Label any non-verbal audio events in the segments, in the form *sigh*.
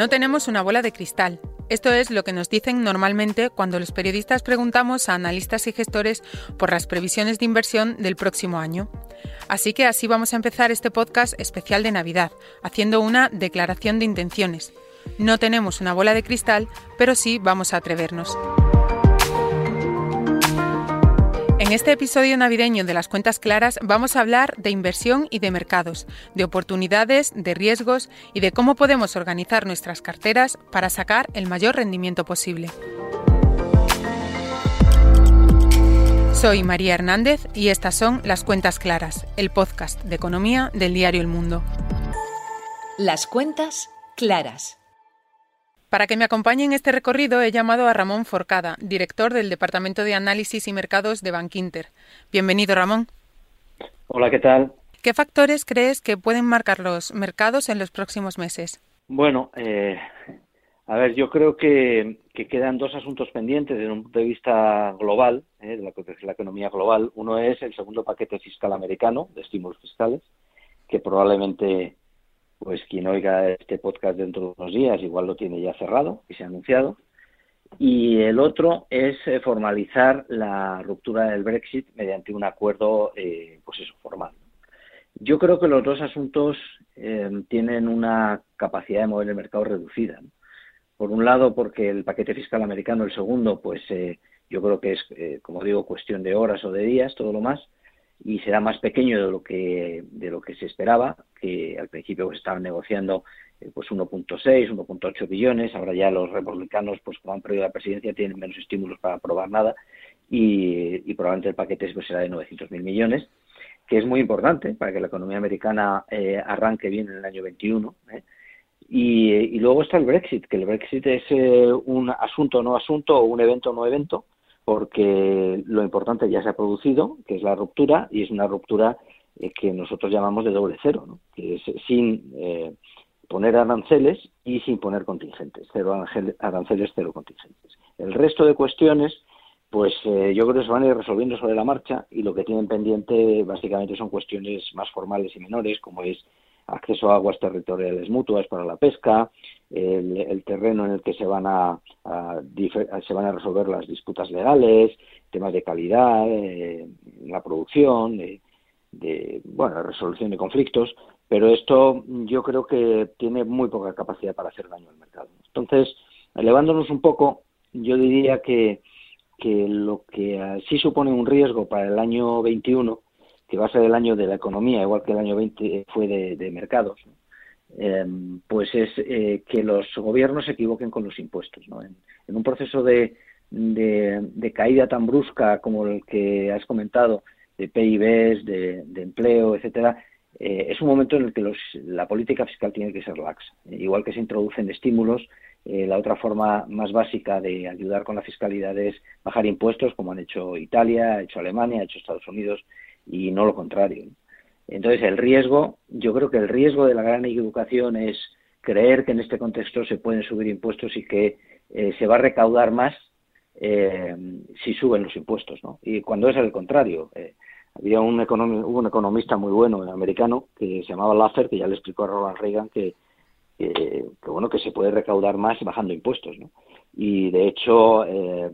No tenemos una bola de cristal. Esto es lo que nos dicen normalmente cuando los periodistas preguntamos a analistas y gestores por las previsiones de inversión del próximo año. Así que así vamos a empezar este podcast especial de Navidad, haciendo una declaración de intenciones. No tenemos una bola de cristal, pero sí vamos a atrevernos. En este episodio navideño de las cuentas claras vamos a hablar de inversión y de mercados, de oportunidades, de riesgos y de cómo podemos organizar nuestras carteras para sacar el mayor rendimiento posible. Soy María Hernández y estas son Las Cuentas Claras, el podcast de economía del diario El Mundo. Las Cuentas Claras. Para que me acompañe en este recorrido he llamado a Ramón Forcada, director del Departamento de Análisis y Mercados de Bankinter. Bienvenido, Ramón. Hola, ¿qué tal? ¿Qué factores crees que pueden marcar los mercados en los próximos meses? Bueno, eh, a ver, yo creo que, quedan dos asuntos pendientes desde un punto de vista global, eh, de, la, de la economía global. Uno es el segundo paquete fiscal americano de estímulos fiscales, que probablemente pues quien oiga este podcast dentro de unos días igual lo tiene ya cerrado y se ha anunciado. Y el otro es eh, formalizar la ruptura del Brexit mediante un acuerdo, eh, pues eso, formal. Yo creo que los dos asuntos eh, tienen una capacidad de mover el mercado reducida. Por un lado, porque el paquete fiscal americano, el segundo, pues yo creo que es, como digo, cuestión de horas o de días, todo lo más y será más pequeño de lo que de lo que se esperaba que al principio se estaban negociando eh, pues 1.6 1.8 billones ahora ya los republicanos pues como han perdido la presidencia tienen menos estímulos para aprobar nada y, probablemente el paquete pues, será de 900.000 millones que es muy importante para que la economía americana eh, arranque bien en el año 21 ¿eh? y, y, luego está el Brexit que el Brexit es un asunto no asunto o un evento no evento porque lo importante ya se ha producido, que es la ruptura, y es una ruptura eh, que nosotros llamamos de doble cero, que es sin eh, poner aranceles y sin poner contingentes, cero aranceles, cero contingentes. El resto de cuestiones, pues eh, yo creo que se van a ir resolviendo sobre la marcha y lo que tienen pendiente básicamente son cuestiones más formales y menores, como es acceso a aguas territoriales mutuas para la pesca, el, terreno en el que se van a, se van a resolver las disputas legales, temas de calidad, eh, la producción, de, bueno, resolución de conflictos, pero esto yo creo que tiene muy poca capacidad para hacer daño al mercado. Entonces, elevándonos un poco, yo diría que, que lo que sí supone un riesgo para el año 21 que va a ser el año de la economía, igual que el año 20 fue de, mercados, eh, pues es eh, que los gobiernos se equivoquen con los impuestos. En, un proceso de, caída tan brusca como el que has comentado, de PIBs, de, empleo, etcétera, eh, es un momento en el que la política fiscal tiene que ser laxa. igual que se introducen estímulos, la otra forma más básica de ayudar con la fiscalidad es bajar impuestos, como han hecho Italia, ha hecho Alemania, ha hecho Estados Unidos y no lo contrario. Entonces, el riesgo, yo creo que el riesgo de la gran educación es creer que en este contexto se pueden subir impuestos y que eh, se va a recaudar más eh, si suben los impuestos, ¿no? Y cuando es el contrario. Eh, había un, un economista muy bueno americano que se llamaba Laffer, que ya le explicó a Ronald Reagan que, que, bueno que se puede recaudar más bajando impuestos, ¿no? Y de hecho,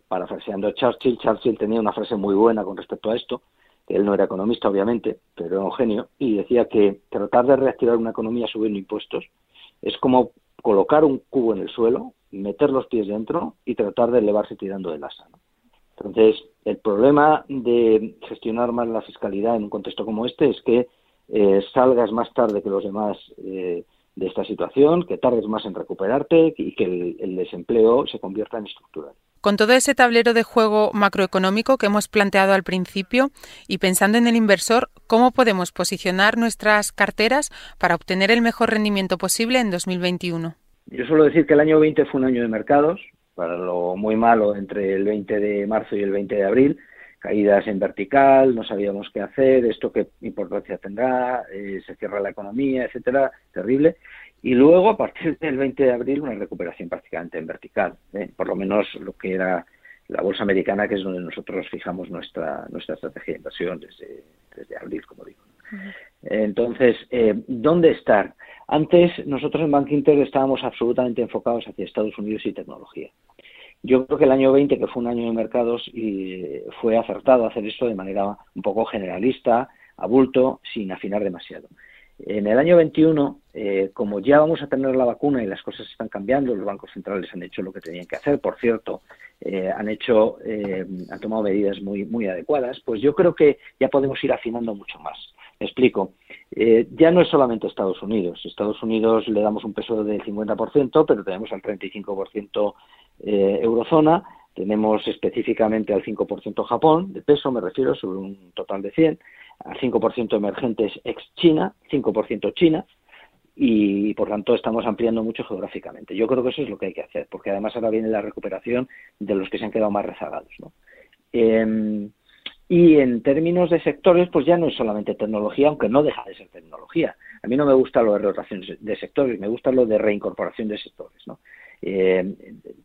parafraseando a Churchill, Churchill tenía una frase muy buena con respecto a esto, él no era economista, obviamente, pero era un genio, y decía que tratar de reactivar una economía subiendo impuestos es como colocar un cubo en el suelo, meter los pies dentro y tratar de elevarse tirando del asa. Entonces, el problema de gestionar más la fiscalidad en un contexto como este es que eh, salgas más tarde que los demás eh, de esta situación, que tardes más en recuperarte y que el desempleo se convierta en estructural. Con todo ese tablero de juego macroeconómico que hemos planteado al principio y pensando en el inversor, ¿cómo podemos posicionar nuestras carteras para obtener el mejor rendimiento posible en 2021? Yo suelo decir que el año 20 fue un año de mercados, para lo muy malo entre el 20 de marzo y el 20 de abril, caídas en vertical, no sabíamos qué hacer, esto qué importancia tendrá, eh, se cierra la economía, etcétera, terrible. Y luego, a partir del 20 de abril, una recuperación prácticamente en vertical, ¿eh? por lo menos lo que era la bolsa americana, que es donde nosotros fijamos nuestra, nuestra estrategia de inversión desde, desde abril, como digo. Entonces, eh, ¿dónde estar? Antes nosotros en Bank Inter estábamos absolutamente enfocados hacia Estados Unidos y tecnología. Yo creo que el año 20, que fue un año de mercados, y fue acertado hacer esto de manera un poco generalista, a bulto, sin afinar demasiado. En el año 21, eh, como ya vamos a tener la vacuna y las cosas están cambiando, los bancos centrales han hecho lo que tenían que hacer, por cierto, eh, han hecho, eh, han tomado medidas muy, adecuadas, pues yo creo que ya podemos ir afinando mucho más. Me explico. ya no es solamente Estados Unidos. Estados Unidos le damos un peso del 50%, pero tenemos al 35% eurozona, tenemos específicamente al 5% Japón, de peso me refiero, sobre un total de 100 a 5% emergentes ex-China, 5% China, y por tanto estamos ampliando mucho geográficamente. Yo creo que eso es lo que hay que hacer, porque además ahora viene la recuperación de los que se han quedado más rezagados. Em, y en términos de sectores, pues ya no es solamente tecnología, aunque no deja de ser tecnología. A mí no me gusta lo de rotación de sectores, me gusta lo de reincorporación de sectores. Em,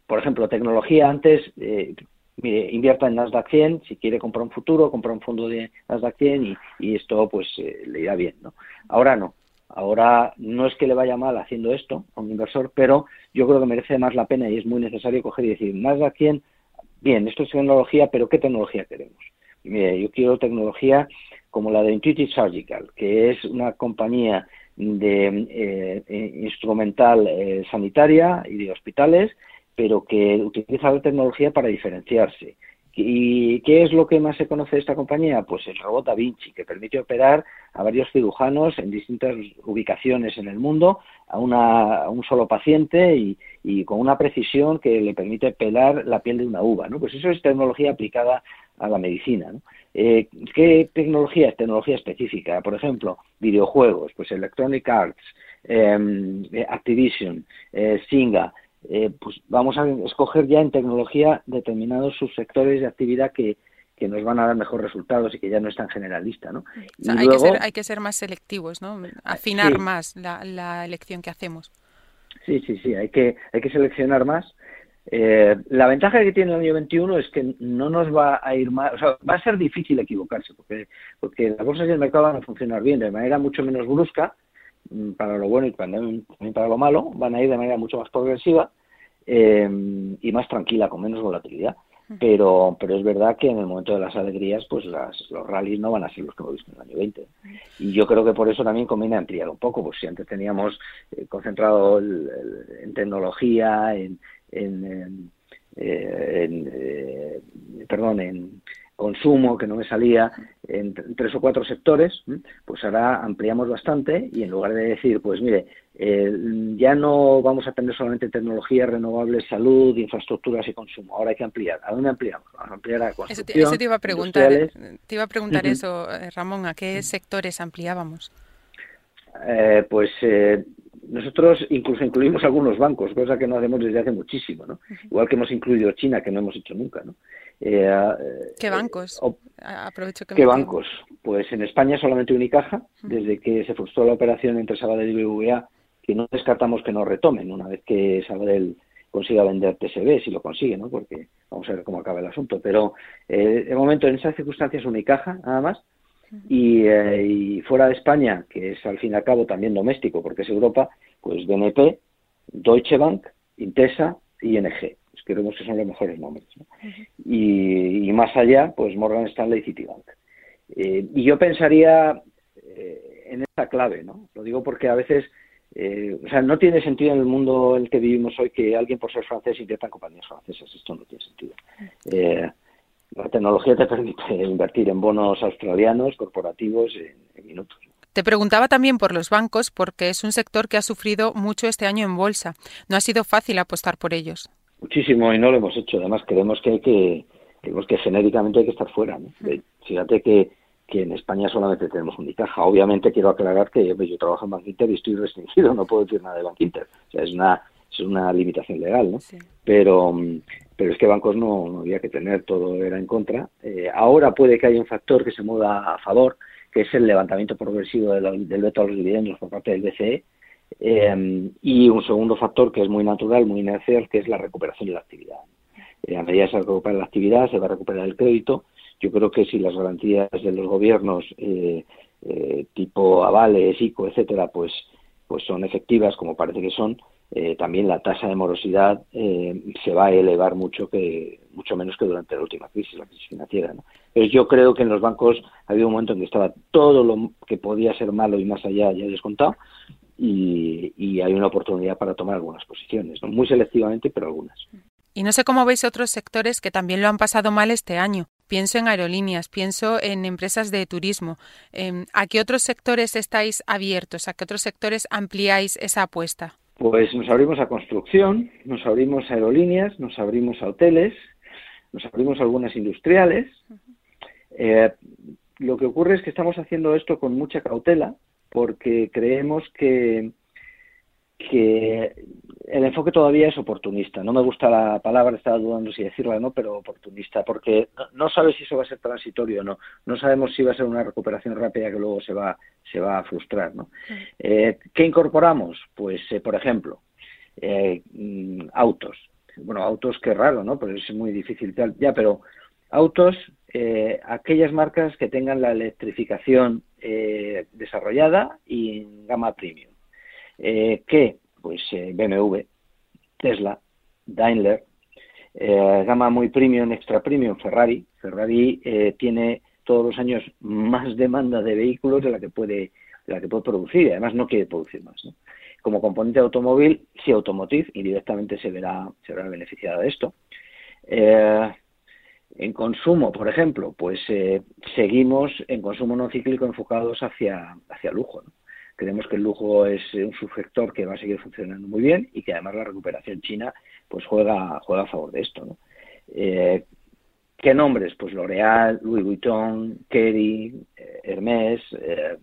por ejemplo, tecnología antes, eh, invierta en Nasdaq 100, si quiere comprar un futuro, comprar un fondo de Nasdaq 100 y, esto pues eh, le irá bien, ¿no? Ahora no. Ahora no es que le vaya mal haciendo esto a un inversor, pero yo creo que merece más la pena y es muy necesario coger y decir, Nasdaq 100, bien, esto es tecnología, pero ¿qué tecnología queremos? mire, yo quiero tecnología como la de Intuitive Surgical, que es una compañía de eh, eh, instrumental sanitaria y de hospitales pero que utiliza la tecnología para diferenciarse. ¿Y qué es lo que más se conoce de esta compañía? Pues el robot Da Vinci, que permite operar a varios cirujanos en distintas ubicaciones en el mundo, a, una, un solo paciente y, con una precisión que le permite pelar la piel de una uva. ¿no? Pues eso es tecnología aplicada a la medicina. Eh, ¿Qué tecnología es? Tecnología específica. Por ejemplo, videojuegos, pues Electronic Arts, em, Activision, eh, Singa, eh, pues vamos a escoger ya en tecnología determinados subsectores de actividad que, nos van a dar mejores resultados y que ya no es tan generalista, ¿no? hay, que ser, hay que ser más selectivos, ¿no? Afinar más la, elección que hacemos. Sí, sí, sí, hay que, hay que seleccionar más. Eh, la ventaja que tiene el año 21 es que no nos va a ir mal, o sea, va a ser difícil equivocarse, porque, porque las bolsas y el mercado van a funcionar bien de manera mucho menos brusca, para lo bueno y también para lo malo, van a ir de manera mucho más progresiva eh, y más tranquila, con menos volatilidad. Pero, pero es verdad que en el momento de las alegrías, pues las, los rallies no van a ser los que hemos visto en el año 20. Y yo creo que por eso también conviene ampliar un poco, pues si antes teníamos eh, concentrado en tecnología, en, en, eh, perdón, en consumo que no me salía en tres o cuatro sectores, pues ahora ampliamos bastante y en lugar de decir, pues mire, eh, ya no vamos a tener solamente tecnología renovable, salud, infraestructuras y consumo, ahora hay que ampliar. ¿A dónde ampliamos? Vamos a ampliar a construcción, eso te, iba a preguntar, te iba a preguntar eso, eh, Ramón, ¿a qué sectores ampliábamos? Eh, pues nosotros incluso incluimos algunos bancos, cosa que no hacemos desde hace muchísimo, ¿no? Igual que hemos incluido China, que no hemos hecho nunca, ¿no? Eh, ¿Qué bancos? Aprovecho que ¿Qué bancos? Pues en España solamente Unicaja, desde que se frustró la operación entre Sabadell y BBVA, que no descartamos que no retomen una vez que Sabadell consiga vender TSB, si lo consigue, ¿no? Porque vamos a ver cómo acaba el asunto. Pero eh, de momento, en esas circunstancias, Unicaja, nada más. Y, eh, y, fuera de España, que es al fin y al cabo también doméstico, porque es Europa, pues BNP, Deutsche Bank, Intesa y ING creemos que son los mejores nombres. y, más allá, pues Morgan Stanley y Citibank. Eh, y yo pensaría eh, en esta clave, ¿no? Lo digo porque a veces, eh, o sea, no tiene sentido en el mundo en el que vivimos hoy que alguien por ser francés invierta en compañías francesas. Esto no tiene sentido. La tecnología te permite *laughs* invertir en bonos australianos, corporativos, en minutos. Te preguntaba también por los bancos porque es un sector que ha sufrido mucho este año en bolsa. No ha sido fácil apostar por ellos. Muchísimo y no lo hemos hecho. Además, creemos que hay que, creemos que genéricamente hay que estar fuera. Fíjate que, que en España solamente tenemos Unicaja. Obviamente quiero aclarar que yo, trabajo en Bank Inter y estoy restringido, *laughs* no puedo decir nada de Bank Inter. O sea, es una, es una limitación legal, ¿no? Pero, pero es que bancos no, había que tener, todo era en contra. Eh, ahora puede que haya un factor que se mueva a favor, que es el levantamiento progresivo del, del veto a los dividendos por parte del BCE, eh, y un segundo factor que es muy natural, muy inercial, que es la recuperación de la actividad. Eh, a medida que se recupera la actividad, se va a recuperar el crédito. Yo creo que si las garantías de los gobiernos, eh, tipo avales, ICO, etcétera, pues pues son efectivas, como parece que son, eh, también la tasa de morosidad eh, se va a elevar mucho que mucho menos que durante la última crisis, la crisis financiera. ¿no? yo creo que en los bancos había un momento en que estaba todo lo que podía ser malo y más allá ya descontado y, y hay una oportunidad para tomar algunas posiciones, muy selectivamente, pero algunas. Y no sé cómo veis otros sectores que también lo han pasado mal este año. Pienso en aerolíneas, pienso en empresas de turismo. Em, ¿A qué otros sectores estáis abiertos? ¿A qué otros sectores ampliáis esa apuesta? Pues nos abrimos a construcción, nos abrimos a aerolíneas, nos abrimos a hoteles, nos abrimos a algunas industriales. Eh, lo que ocurre es que estamos haciendo esto con mucha cautela porque creemos que que el enfoque todavía es oportunista. No me gusta la palabra, estaba dudando si decirla o no, pero oportunista, porque no sabes si eso va a ser transitorio o no. No sabemos si va a ser una recuperación rápida que luego se va, se va a frustrar. ¿no? Eh, ¿Qué incorporamos? Pues, eh, por ejemplo, eh, mm, autos. Bueno, autos, qué raro, ¿no? Pues es muy difícil. Ya, pero autos, aquellas marcas que tengan la electrificación desarrollada y en gama premium eh, ¿Qué? Pues eh, BMW, Tesla, Daimler, eh, gama muy premium, extra premium, Ferrari. Ferrari eh, tiene todos los años más demanda de vehículos de la que puede de la que puede producir y además no quiere producir más. Como componente automóvil, sí automotive y directamente se verá, se verá beneficiada de esto. en consumo, por ejemplo, pues seguimos en consumo no cíclico enfocados hacia, hacia lujo. Creemos que el lujo es un subsector que va a seguir funcionando muy bien y que además la recuperación china pues juega, juega a favor de esto. ¿no? Eh, ¿Qué nombres? Pues L'Oreal, Louis Vuitton, Kering, eh, Hermès, eh,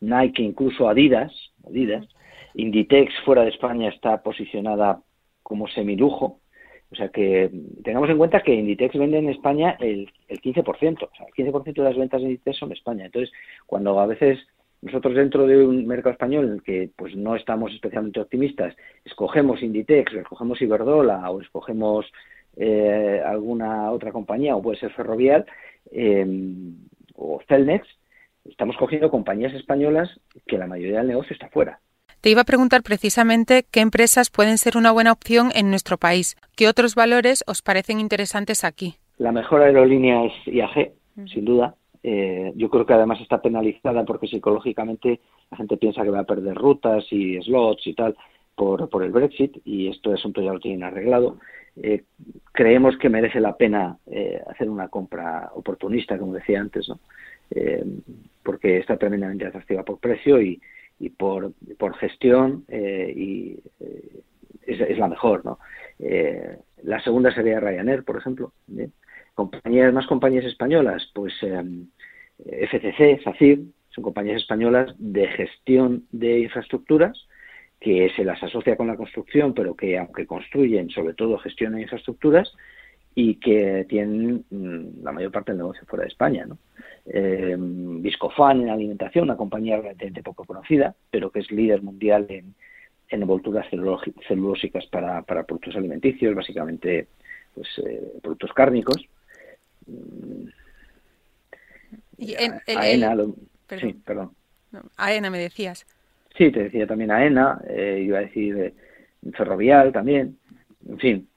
Nike, incluso Adidas, Adidas. Inditex fuera de España está posicionada como semilujo, o sea que tengamos en cuenta que Inditex vende en España el, el 15%, o sea, el 15% de las ventas de Inditex son en España. Entonces, cuando a veces nosotros dentro de un mercado español en el que pues no estamos especialmente optimistas, escogemos Inditex, escogemos Iberdola o escogemos eh, alguna otra compañía, o puede ser Ferrovial eh, o Celnex, estamos cogiendo compañías españolas que la mayoría del negocio está fuera. Te iba a preguntar precisamente qué empresas pueden ser una buena opción en nuestro país. ¿Qué otros valores os parecen interesantes aquí? La mejor aerolínea es IAG, sin duda. Eh, yo creo que además está penalizada porque psicológicamente la gente piensa que va a perder rutas y slots y tal por, por el Brexit y esto asunto ya lo tienen arreglado. Eh, creemos que merece la pena eh, hacer una compra oportunista, como decía antes, ¿no? porque está tremendamente atractiva por precio y, y por, por gestión eh, y eh, es, la mejor, ¿no? Eh, la segunda sería Ryanair, por ejemplo. Compañías, más compañías españolas, pues FCC, SACIR, son compañías españolas de gestión de infraestructuras que se las asocia con la construcción, pero que aunque construyen, sobre todo gestionan infraestructuras, y que tienen mm, la mayor parte del negocio fuera de España. ¿no? Eh, Viscofan en alimentación, una compañía relativamente poco conocida, pero que es líder mundial en, envolturas celulósicas para, para, productos alimenticios, básicamente pues, eh, productos cárnicos. Y AENA, sí, perdón. AENA me decías. Sí, te decía también AENA, eh, iba a decir Ferrovial también, en fin,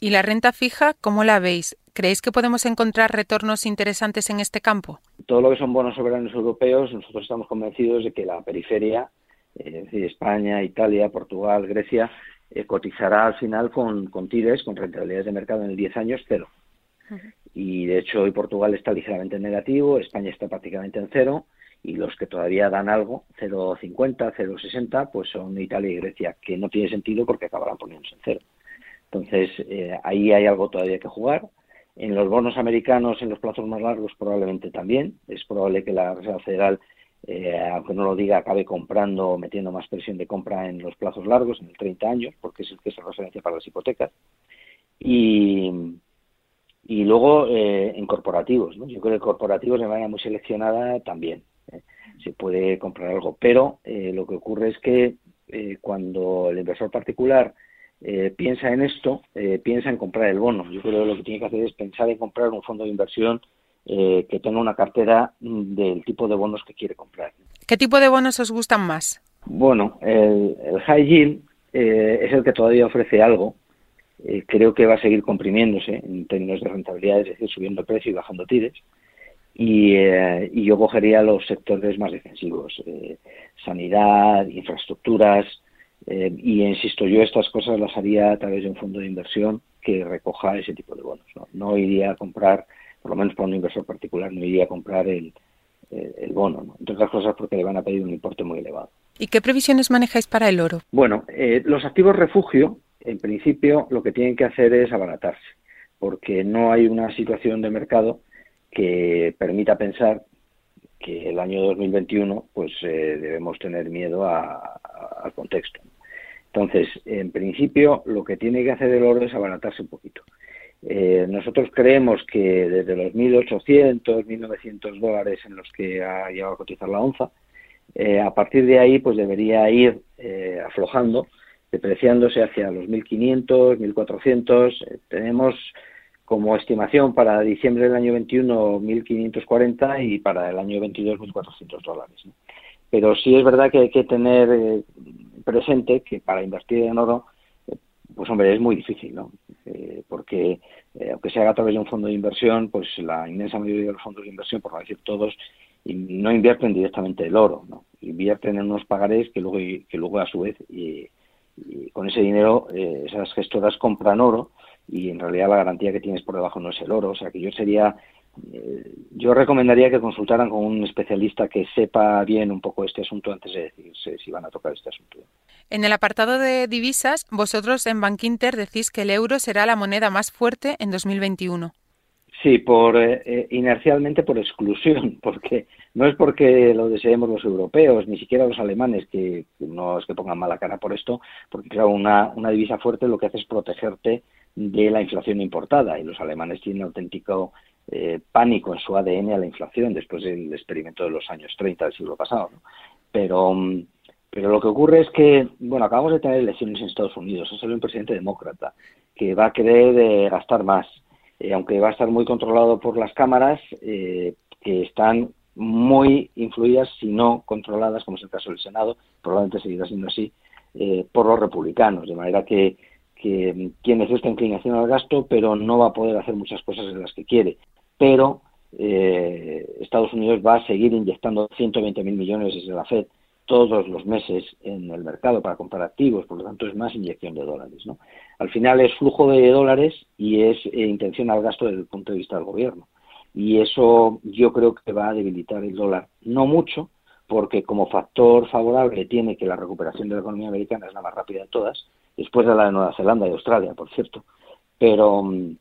¿Y la renta fija, cómo la veis? ¿Creéis que podemos encontrar retornos interesantes en este campo? Todo lo que son bonos soberanos europeos, nosotros estamos convencidos de que la periferia, eh, es decir, España, Italia, Portugal, Grecia, eh, cotizará al final con, con TIRES, con rentabilidades de mercado en el 10 años, cero. Y de hecho hoy Portugal está ligeramente en negativo, España está prácticamente en cero y los que todavía dan algo, 0,50, 0,60, pues son Italia y Grecia, que no tiene sentido porque acabarán poniéndose en cero. Entonces, eh, ahí hay algo todavía que jugar. En los bonos americanos, en los plazos más largos, probablemente también. Es probable que la Reserva Federal, eh, aunque no lo diga, acabe comprando, metiendo más presión de compra en los plazos largos, en el 30 años, porque es el que es referencia para las hipotecas. Y, y luego eh, en corporativos. Yo creo que corporativos de manera muy seleccionada también. Se puede comprar algo. Pero lo que ocurre es que cuando el inversor particular eh, piensa en esto, eh, piensa en comprar el bono. Yo creo que lo que tiene que hacer es pensar en comprar un fondo de inversión eh, que tenga una cartera del tipo de bonos que quiere comprar. ¿Qué tipo de bonos os gustan más? Bueno, el, high yield eh, es el que todavía ofrece algo. Eh, creo que va a seguir comprimiéndose en términos de rentabilidad, es decir, subiendo el precio y bajando tires. Y, y yo cogería los sectores más defensivos, sanidad, infraestructuras, y insisto, yo estas cosas las haría a través de un fondo de inversión que recoja ese tipo de bonos. No, no iría a comprar por lo menos para un inversor particular, no iría a comprar el, bono, ¿no? entre otras cosas porque le van a pedir un importe muy elevado. ¿Y qué previsiones manejáis para el oro? Bueno, eh, los activos refugio, en principio, lo que tienen que hacer es abaratarse, porque no hay una situación de mercado que permita pensar que el año 2021 pues eh, debemos tener miedo al contexto. Entonces, en principio, lo que tiene que hacer el oro es abaratarse un poquito. Eh, nosotros creemos que desde los 1.800, 1.900 dólares en los que ha llegado a cotizar la onza, eh, a partir de ahí pues debería ir eh, aflojando, depreciándose hacia los 1.500, 1.400. tenemos como estimación para diciembre del año 21 1.540 y para el año 22 1.400 dólares. Pero sí es verdad que hay que tener presente que para invertir en oro pues hombre, es muy difícil, ¿no? Eh, porque eh, aunque se haga a través de un fondo de inversión, pues la inmensa mayoría de los fondos de inversión, por no decir todos, no invierten directamente el oro, ¿no? Invierten en unos pagarés que luego, que luego a su vez, y, con ese dinero, eh, esas gestoras compran oro y en realidad la garantía que tienes por debajo no es el oro. O sea que yo sería eh, yo recomendaría que consultaran con un especialista que sepa bien un poco este asunto antes de decirse si van a tocar este asunto. En el apartado de divisas, vosotros en Bankinter decís que el euro será la moneda más fuerte en 2021. Sí, por eh, eh, inercialmente por exclusión, *laughs* porque no es porque lo deseemos los europeos, ni siquiera los alemanes, que, no es que pongan mala cara por esto, porque claro, una, una divisa fuerte lo que hace es protegerte de la inflación importada y los alemanes tienen auténtico eh, pánico en su ADN a la inflación después del experimento de los años 30 del siglo pasado. Pero, mm, pero lo que ocurre es que, bueno, acabamos de tener elecciones en Estados Unidos, ha salido un presidente demócrata que va a querer eh, gastar más, eh, aunque va a estar muy controlado por las cámaras que están muy influidas, si no controladas, como es el caso del Senado, probablemente seguirá siendo así, por los republicanos, de manera que que tiene esta inclinación al gasto, pero no va a poder hacer muchas cosas en las que quiere pero eh, Estados Unidos va a seguir inyectando 120.000 millones desde la Fed todos los meses en el mercado para comprar activos, por lo tanto es más inyección de dólares. ¿no? Al final es flujo de dólares y es eh, intención al gasto desde el punto de vista del gobierno. Y eso yo creo que va a debilitar el dólar, no mucho, porque como factor favorable tiene que la recuperación de la economía americana es la más rápida de todas, después de la de Nueva Zelanda y Australia, por cierto, pero, mm,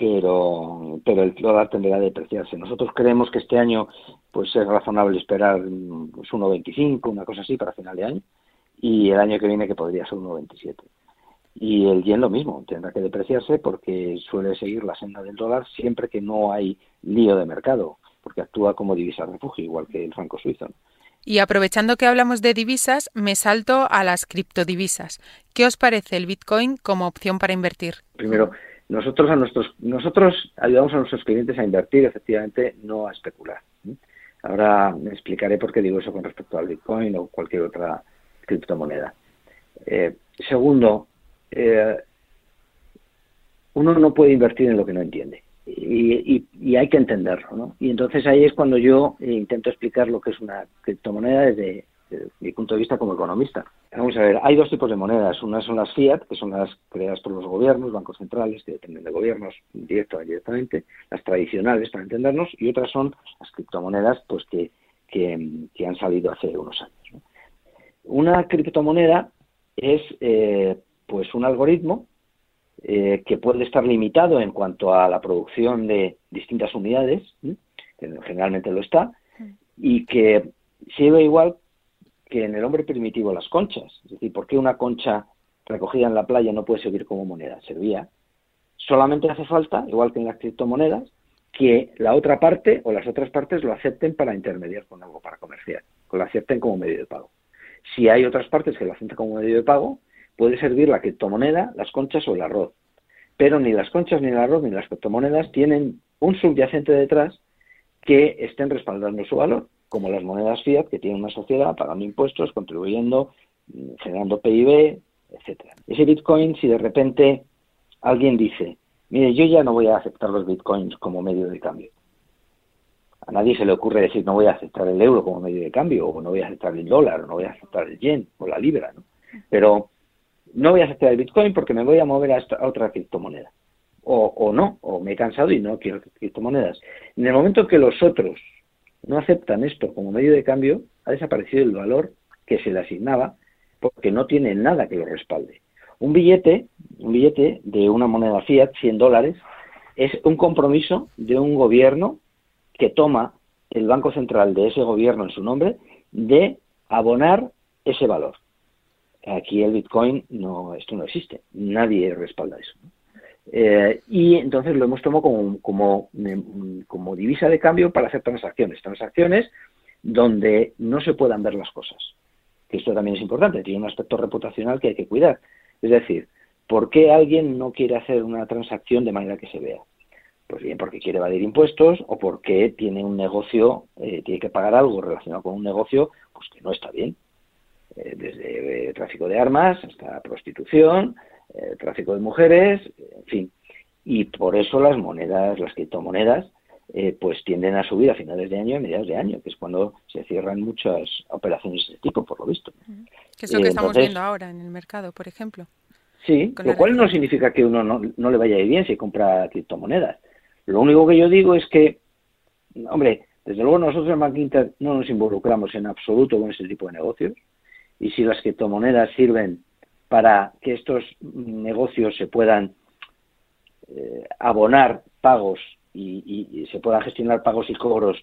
pero, pero el dólar tendrá a depreciarse. Nosotros creemos que este año pues es razonable esperar pues, 1,25, una cosa así, para final de año, y el año que viene que podría ser 1,27. Y el yen lo mismo, tendrá que depreciarse porque suele seguir la senda del dólar siempre que no hay lío de mercado, porque actúa como divisa refugio, igual que el franco suizo. Y aprovechando que hablamos de divisas, me salto a las criptodivisas. ¿Qué os parece el Bitcoin como opción para invertir? Primero, nosotros, a nuestros, nosotros ayudamos a nuestros clientes a invertir, efectivamente, no a especular. Ahora me explicaré por qué digo eso con respecto al Bitcoin o cualquier otra criptomoneda. Eh, segundo, eh, uno no puede invertir en lo que no entiende y, y, hay que entenderlo. Y entonces ahí es cuando yo intento explicar lo que es una criptomoneda desde, mi punto de vista como economista. Vamos a ver, hay dos tipos de monedas. Unas son las fiat, que son las creadas por los gobiernos, bancos centrales, que dependen de gobiernos directo o indirectamente, las tradicionales, para entendernos, y otras son las criptomonedas, pues que, que, han salido hace unos años. Una criptomoneda es pues pues un algoritmo eh, que puede estar limitado en cuanto a la producción de distintas unidades, que generalmente lo está, y que sirve igual que en el hombre primitivo las conchas. Es decir, ¿por qué una concha recogida en la playa no puede servir como moneda? Servía. Solamente hace falta, igual que en las criptomonedas, que la otra parte o las otras partes lo acepten para intermediar con algo, para comerciar, que lo acepten como medio de pago. Si hay otras partes que lo acepten como medio de pago, puede servir la criptomoneda, las conchas o el arroz. Pero ni las conchas, ni el arroz, ni las criptomonedas tienen un subyacente detrás que estén respaldando su valor, como las monedas fiat que tienen una sociedad pagando impuestos, contribuyendo, mm, generando PIB, etcétera. Ese Bitcoin, si de repente alguien dice, mire, yo ya no voy a aceptar los Bitcoins como medio de cambio. A nadie se le ocurre decir, no voy a aceptar el euro como medio de cambio, o no voy a aceptar el dólar, o no voy a aceptar el yen, o la libra, ¿no? Pero no voy a aceptar el Bitcoin porque me voy a mover a, otra criptomoneda. O, o, no, o me he cansado y no quiero criptomonedas. En el momento que los otros no aceptan esto como medio de cambio, ha desaparecido el valor que se le asignaba porque no tiene nada que lo respalde. Un billete, un billete de una moneda fiat, 100 dólares, es un compromiso de un gobierno que toma el Banco Central de ese gobierno en su nombre de abonar ese valor. Aquí el Bitcoin no, esto no existe, nadie respalda eso. Eh, y entonces lo hemos tomado como, como, como divisa de cambio para hacer transacciones, transacciones donde no se puedan ver las cosas. Que esto también es importante, tiene un aspecto reputacional que hay que cuidar. Es decir, ¿por qué alguien no quiere hacer una transacción de manera que se vea? Pues bien, porque quiere evadir impuestos o porque tiene un negocio, eh, tiene que pagar algo relacionado con un negocio, pues que no está bien. Eh, desde tráfico de armas hasta prostitución, eh, tráfico de mujeres, en fin. Y por eso las monedas, las criptomonedas, eh, pues tienden a subir a finales de año y a mediados de año, que es cuando se cierran muchas operaciones de este tipo, por lo visto. Que es lo que estamos viendo ahora en el mercado, por ejemplo. Sí, lo cual no significa que uno no, no le vaya bien si compra criptomonedas. Lo único que yo digo es que, hombre, desde luego nosotros en Bank Inter no nos involucramos en absoluto con ese tipo de negocios y si las criptomonedas sirven para que estos negocios se puedan eh, abonar pagos y, se puedan gestionar pagos y cobros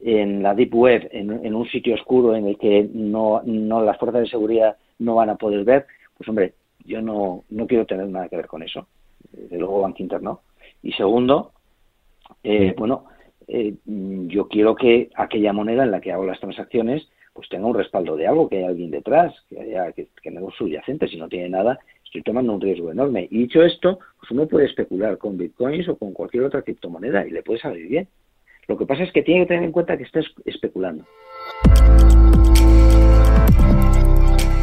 en la deep web, en, un sitio oscuro en el que no, no las fuerzas de seguridad no van a poder ver, pues hombre, yo no, no quiero tener nada que ver con eso. Desde luego Bank Inter no. Y segundo, eh, bueno, eh, yo quiero que aquella moneda en la que hago las transacciones pues tenga un respaldo de algo, que haya alguien detrás, que haya que, subyacente, si no tiene nada, estoy tomando un riesgo enorme. Y dicho esto, pues uno puede especular con bitcoins o con cualquier otra criptomoneda y le puede salir bien. Lo que pasa es que tiene que tener en cuenta que está especulando.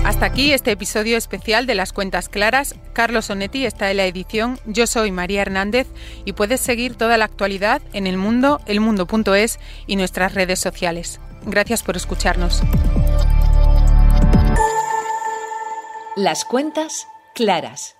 Hasta aquí este episodio especial de las cuentas claras. Carlos Sonetti está en la edición. Yo soy María Hernández y puedes seguir toda la actualidad en el mundo, elmundo.es y nuestras redes sociales. Gracias por escucharnos. Las cuentas claras.